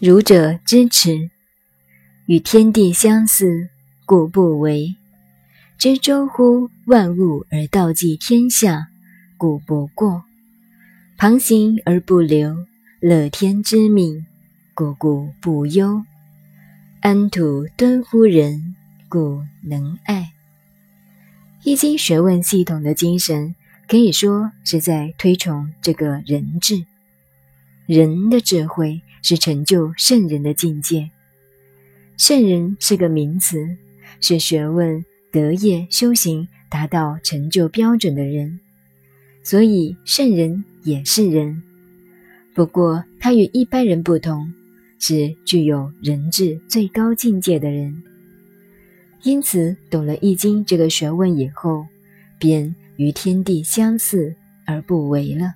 儒者知耻，与天地相似，故不为；知周乎？万物而道济天下，故不过；旁行而不流，乐天之命，故故不忧；安土敦乎人，故能爱。易经学问系统的精神，可以说是在推崇这个人智。人的智慧是成就圣人的境界。圣人是个名词，是学问、德业、修行达到成就标准的人。所以，圣人也是人，不过他与一般人不同，是具有人治最高境界的人。因此，懂了《易经》这个学问以后，便与天地相似而不为了。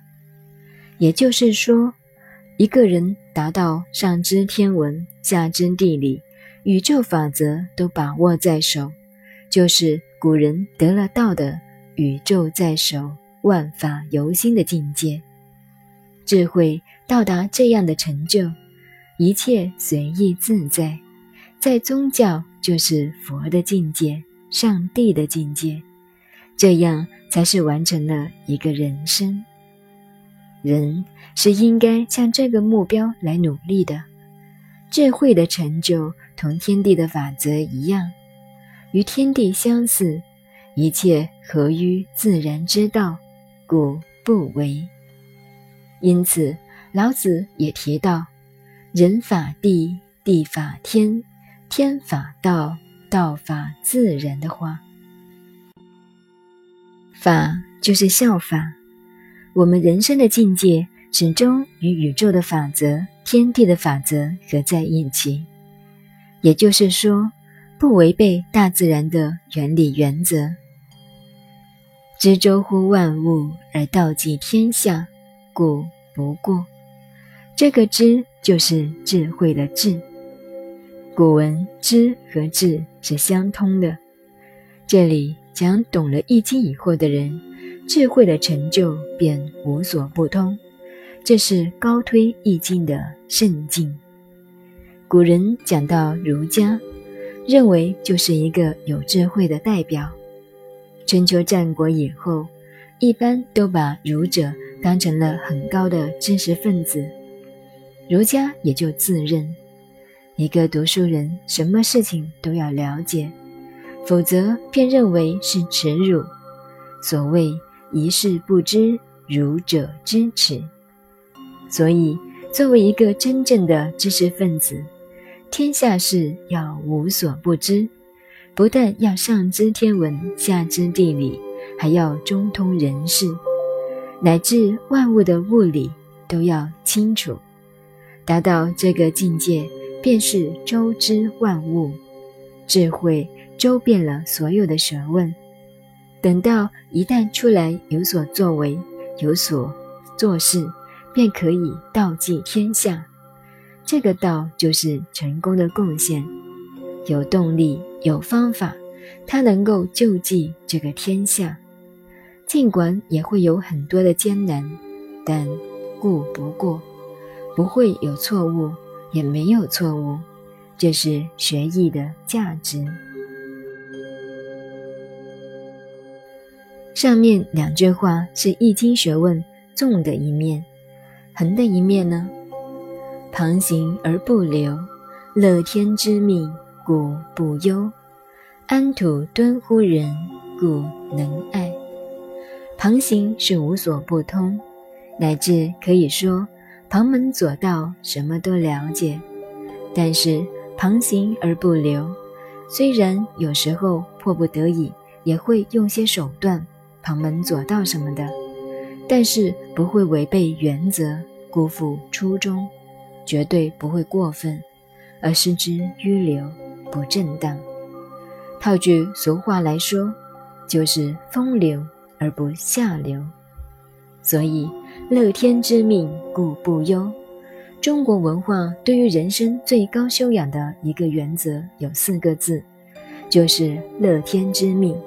也就是说，一个人达到上知天文、下知地理、宇宙法则都把握在手，就是古人得了道的“宇宙在手，万法由心”的境界。智慧到达这样的成就，一切随意自在，在宗教。就是佛的境界，上帝的境界，这样才是完成了一个人生。人是应该向这个目标来努力的。智慧的成就同天地的法则一样，与天地相似，一切合于自然之道，故不为。因此，老子也提到：“人法地，地法天。”天法道，道法自然的话，法就是效法。我们人生的境界始终与宇宙的法则、天地的法则合在一起，也就是说，不违背大自然的原理原则。知周乎万物而道济天下，故不过。这个知就是智慧的智。古文知和智是相通的，这里讲懂了易经以后的人，智慧的成就便无所不通，这是高推易经的圣境。古人讲到儒家，认为就是一个有智慧的代表。春秋战国以后，一般都把儒者当成了很高的知识分子，儒家也就自认。一个读书人，什么事情都要了解，否则便认为是耻辱。所谓“一事不知，儒者知耻”。所以，作为一个真正的知识分子，天下事要无所不知，不但要上知天文，下知地理，还要中通人事，乃至万物的物理都要清楚。达到这个境界。便是周知万物，智慧周遍了所有的学问。等到一旦出来有所作为、有所做事，便可以道济天下。这个道就是成功的贡献，有动力、有方法，他能够救济这个天下。尽管也会有很多的艰难，但顾不过，不会有错误。也没有错误，这是学艺的价值。上面两句话是易经学问纵的一面，横的一面呢？旁行而不流，乐天之命，故不忧；安土敦乎人，故能爱。旁行是无所不通，乃至可以说。旁门左道，什么都了解，但是旁行而不流。虽然有时候迫不得已也会用些手段，旁门左道什么的，但是不会违背原则，辜负初衷，绝对不会过分，而失之淤流，不正当。套句俗话来说，就是风流而不下流。所以。乐天之命，故不忧。中国文化对于人生最高修养的一个原则有四个字，就是乐天之命。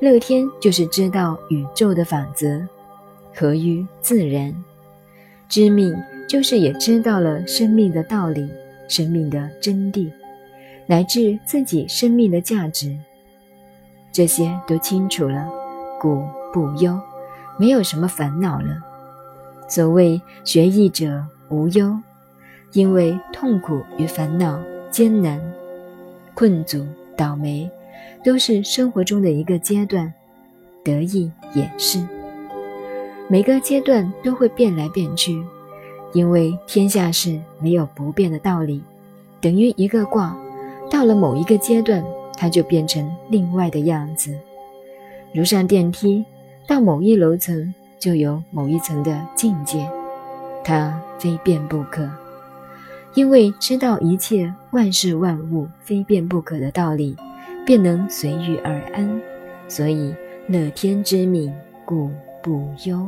乐天就是知道宇宙的法则，合于自然。知命就是也知道了生命的道理、生命的真谛，乃至自己生命的价值，这些都清楚了，故不忧，没有什么烦恼了。所谓学艺者无忧，因为痛苦与烦恼、艰难、困阻、倒霉，都是生活中的一个阶段，得意也是。每个阶段都会变来变去，因为天下事没有不变的道理。等于一个卦，到了某一个阶段，它就变成另外的样子。如上电梯，到某一楼层就有某一层的境界，它非变不可。因为知道一切万事万物非变不可的道理，便能随遇而安，所以乐天之命，故。不忧。